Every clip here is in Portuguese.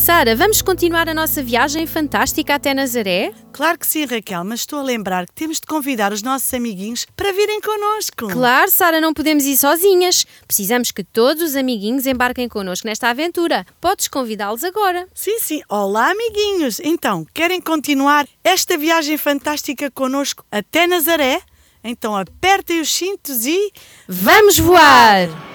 Sara, vamos continuar a nossa viagem fantástica até Nazaré? Claro que sim, Raquel, mas estou a lembrar que temos de convidar os nossos amiguinhos para virem connosco. Claro, Sara, não podemos ir sozinhas. Precisamos que todos os amiguinhos embarquem connosco nesta aventura. Podes convidá-los agora. Sim, sim. Olá, amiguinhos. Então, querem continuar esta viagem fantástica connosco até Nazaré? Então apertem os cintos e. Vamos voar!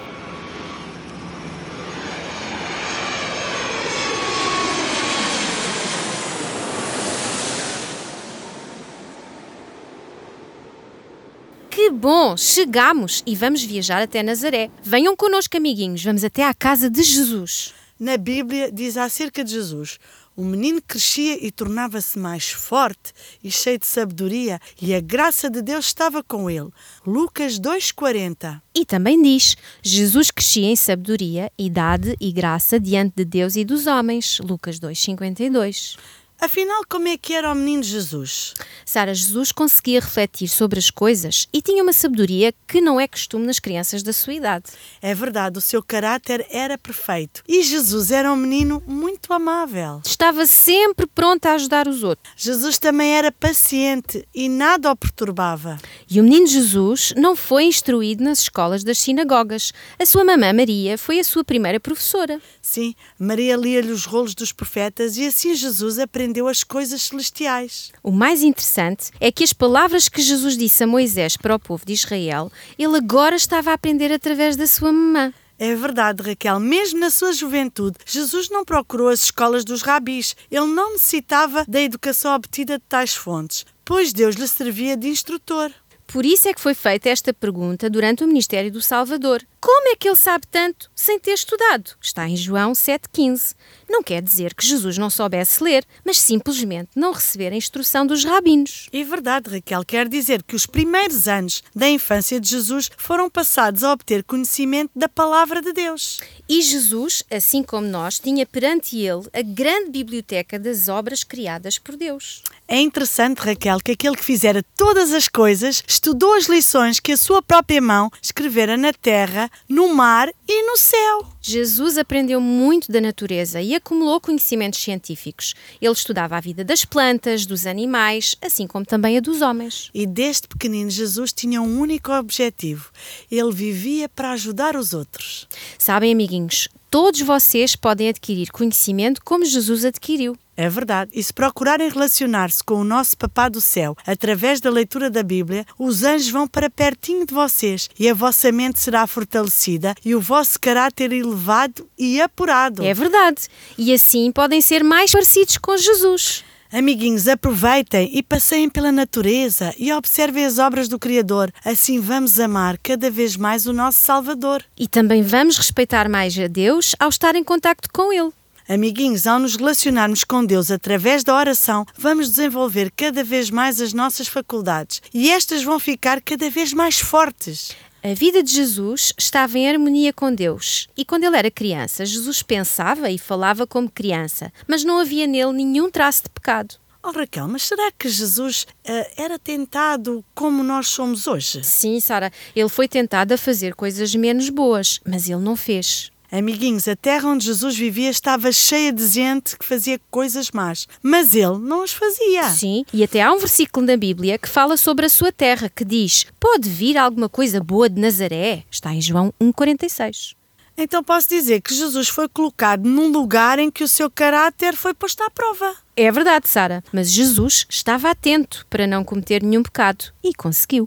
Que bom! Chegamos e vamos viajar até Nazaré. Venham connosco, amiguinhos, vamos até à casa de Jesus. Na Bíblia diz acerca de Jesus: o menino crescia e tornava-se mais forte e cheio de sabedoria, e a graça de Deus estava com ele. Lucas 2,40. E também diz: Jesus crescia em sabedoria, idade e graça diante de Deus e dos homens. Lucas 2,52. Afinal, como é que era o menino Jesus? Sara, Jesus conseguia refletir sobre as coisas e tinha uma sabedoria que não é costume nas crianças da sua idade. É verdade, o seu caráter era perfeito e Jesus era um menino muito amável. Estava sempre pronto a ajudar os outros. Jesus também era paciente e nada o perturbava. E o menino Jesus não foi instruído nas escolas das sinagogas. A sua mamã Maria foi a sua primeira professora. Sim, Maria lia-lhe os rolos dos profetas e assim Jesus aprendeu aprendeu as coisas celestiais. O mais interessante é que as palavras que Jesus disse a Moisés para o povo de Israel, ele agora estava a aprender através da sua mamã. É verdade, Raquel. Mesmo na sua juventude, Jesus não procurou as escolas dos rabis. Ele não necessitava da educação obtida de tais fontes, pois Deus lhe servia de instrutor. Por isso é que foi feita esta pergunta durante o ministério do Salvador. Como é que ele sabe tanto sem ter estudado? Está em João 7,15. Não quer dizer que Jesus não soubesse ler, mas simplesmente não receber a instrução dos rabinos. É verdade, Raquel. Quer dizer que os primeiros anos da infância de Jesus foram passados a obter conhecimento da palavra de Deus. E Jesus, assim como nós, tinha perante ele a grande biblioteca das obras criadas por Deus. É interessante, Raquel, que aquele que fizera todas as coisas estudou as lições que a sua própria mão escrevera na terra, no mar e no céu. Jesus aprendeu muito da natureza e acumulou conhecimentos científicos. Ele estudava a vida das plantas, dos animais, assim como também a dos homens. E desde pequenino Jesus tinha um único objetivo. Ele vivia para ajudar os outros. Sabem, amiguinhos, todos vocês podem adquirir conhecimento como Jesus adquiriu. É verdade. E se procurarem relacionar-se com o nosso Papá do Céu através da leitura da Bíblia, os anjos vão para pertinho de vocês e a vossa mente será fortalecida e o vosso caráter elevado e apurado. É verdade. E assim podem ser mais parecidos com Jesus. Amiguinhos, aproveitem e passeiem pela natureza e observem as obras do Criador. Assim vamos amar cada vez mais o nosso Salvador. E também vamos respeitar mais a Deus ao estar em contacto com Ele. Amiguinhos, ao nos relacionarmos com Deus através da oração, vamos desenvolver cada vez mais as nossas faculdades e estas vão ficar cada vez mais fortes. A vida de Jesus estava em harmonia com Deus. E quando ele era criança, Jesus pensava e falava como criança, mas não havia nele nenhum traço de pecado. Oh Raquel, mas será que Jesus uh, era tentado como nós somos hoje? Sim, Sara, ele foi tentado a fazer coisas menos boas, mas ele não fez. Amiguinhos, a terra onde Jesus vivia estava cheia de gente que fazia coisas más, mas ele não as fazia. Sim, e até há um versículo na Bíblia que fala sobre a sua terra, que diz: Pode vir alguma coisa boa de Nazaré? Está em João 1,46. Então posso dizer que Jesus foi colocado num lugar em que o seu caráter foi posto à prova. É verdade, Sara, mas Jesus estava atento para não cometer nenhum pecado e conseguiu.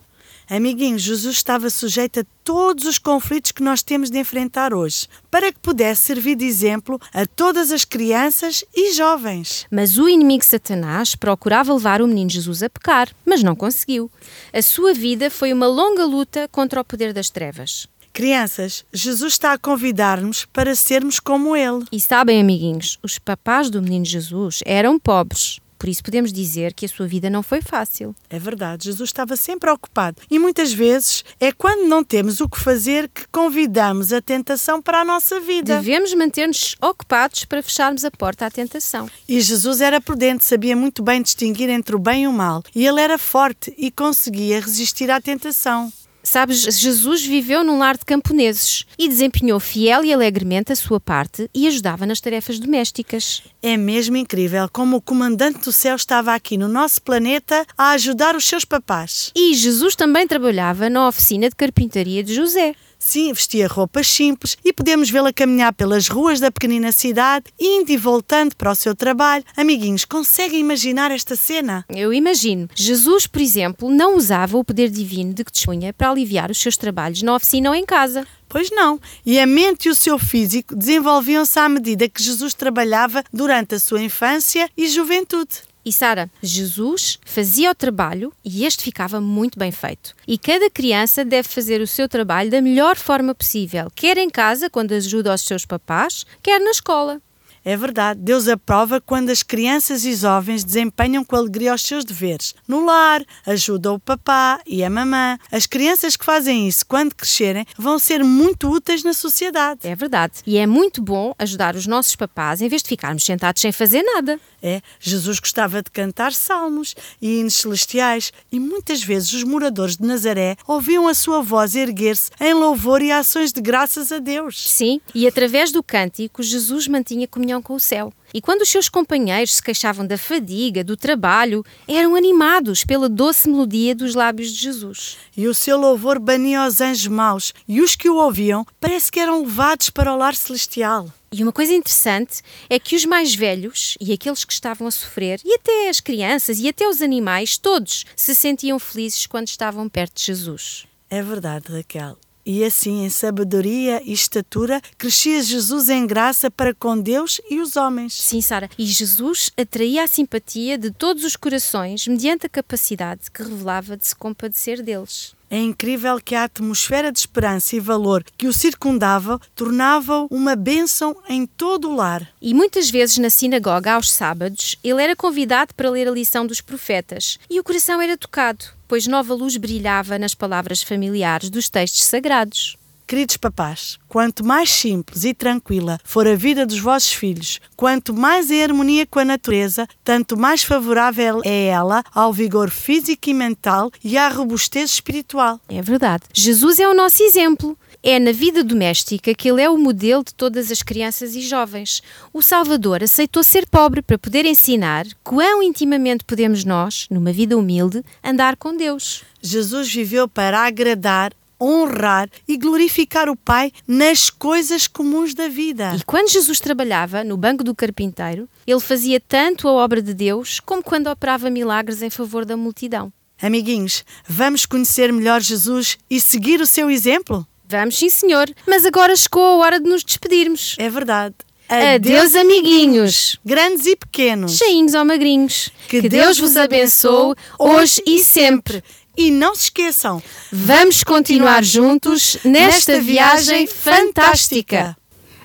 Amiguinho, Jesus estava sujeito a todos os conflitos que nós temos de enfrentar hoje, para que pudesse servir de exemplo a todas as crianças e jovens. Mas o inimigo Satanás procurava levar o menino Jesus a pecar, mas não conseguiu. A sua vida foi uma longa luta contra o poder das trevas. Crianças, Jesus está a convidar-nos para sermos como Ele. E sabem, amiguinhos, os papás do menino Jesus eram pobres Por isso podemos dizer que a sua vida não foi fácil. É verdade, Jesus estava sempre ocupado. E muitas vezes é quando não temos o que fazer que convidamos a tentação para a nossa vida. Devemos manter-nos ocupados para fecharmos a porta à tentação. E Jesus era prudente, sabia muito bem distinguir entre o bem e o mal. E ele era forte e conseguia resistir à tentação. Sabes, Jesus viveu num lar de camponeses e desempenhou fiel e alegremente a sua parte e ajudava nas tarefas domésticas. É mesmo incrível como o comandante do céu estava aqui no nosso planeta a ajudar os seus papás. E Jesus também trabalhava na oficina de carpintaria de José. Sim, vestia roupas simples e podemos vê-la caminhar pelas ruas da pequenina cidade, indo e voltando para o seu trabalho. Amiguinhos, conseguem imaginar esta cena? Eu imagino. Jesus, por exemplo, não usava o poder divino de que dispunha para aliviar os seus trabalhos na oficina ou em casa. Pois não. E a mente e o seu físico desenvolviam-se à medida que Jesus trabalhava durante a sua infância e juventude. E Sara, Jesus fazia o trabalho e este ficava muito bem feito. E cada criança deve fazer o seu trabalho da melhor forma possível, quer em casa, quando ajuda os seus papás, quer na escola. É verdade, Deus aprova quando as crianças e jovens desempenham com alegria os seus deveres. No lar, ajudam o papá e a mamã. As crianças que fazem isso quando crescerem vão ser muito úteis na sociedade. É verdade. E é muito bom ajudar os nossos papás em vez de ficarmos sentados sem fazer nada. É, Jesus gostava de cantar salmos e hinos celestiais e muitas vezes os moradores de Nazaré ouviam a sua voz erguer-se em louvor e ações de graças a Deus. Sim, e através do cântico, Jesus mantinha comunhão com o céu. E quando os seus companheiros se queixavam da fadiga, do trabalho, eram animados pela doce melodia dos lábios de Jesus. E o seu louvor bania os anjos maus, e os que o ouviam parece que eram levados para o lar celestial. E uma coisa interessante é que os mais velhos e aqueles que estavam a sofrer, e até as crianças e até os animais, todos se sentiam felizes quando estavam perto de Jesus. É verdade, Raquel. E assim, em sabedoria e estatura, crescia Jesus em graça para com Deus e os homens. Sim, Sara. E Jesus atraía a simpatia de todos os corações mediante a capacidade que revelava de se compadecer deles. É incrível que a atmosfera de esperança e valor que o circundava tornava-o uma bênção em todo o lar. E muitas vezes na sinagoga, aos sábados, ele era convidado para ler a lição dos profetas e o coração era tocado, pois nova luz brilhava nas palavras familiares dos textos sagrados. Queridos papás, quanto mais simples e tranquila for a vida dos vossos filhos, quanto mais em harmonia com a natureza, tanto mais favorável é ela ao vigor físico e mental e à robustez espiritual. É verdade. Jesus é o nosso exemplo. É na vida doméstica que ele é o modelo de todas as crianças e jovens. O Salvador aceitou ser pobre para poder ensinar quão intimamente podemos nós, numa vida humilde, andar com Deus. Jesus viveu para agradar honrar e glorificar o Pai nas coisas comuns da vida. E quando Jesus trabalhava no banco do carpinteiro, ele fazia tanto a obra de Deus como quando operava milagres em favor da multidão. Amiguinhos, vamos conhecer melhor Jesus e seguir o seu exemplo? Vamos, sim, senhor. Mas agora chegou a hora de nos despedirmos. É verdade. Adeus, amiguinhos. Grandes e pequenos. Cheinhos ou magrinhos. Que, Deus vos abençoe hoje e sempre. E não se esqueçam, vamos continuar juntos nesta viagem fantástica.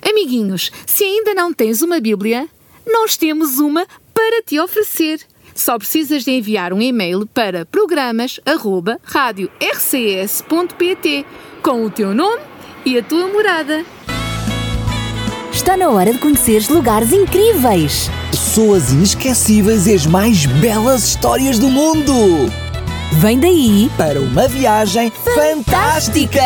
Amiguinhos, se ainda não tens uma Bíblia, nós temos uma para te oferecer. Só precisas de enviar um e-mail para programas@radiorcs.pt com o teu nome e a tua morada. Está na hora de conheceres lugares incríveis, pessoas inesquecíveis e as mais belas histórias do mundo. Vem daí para uma viagem fantástica.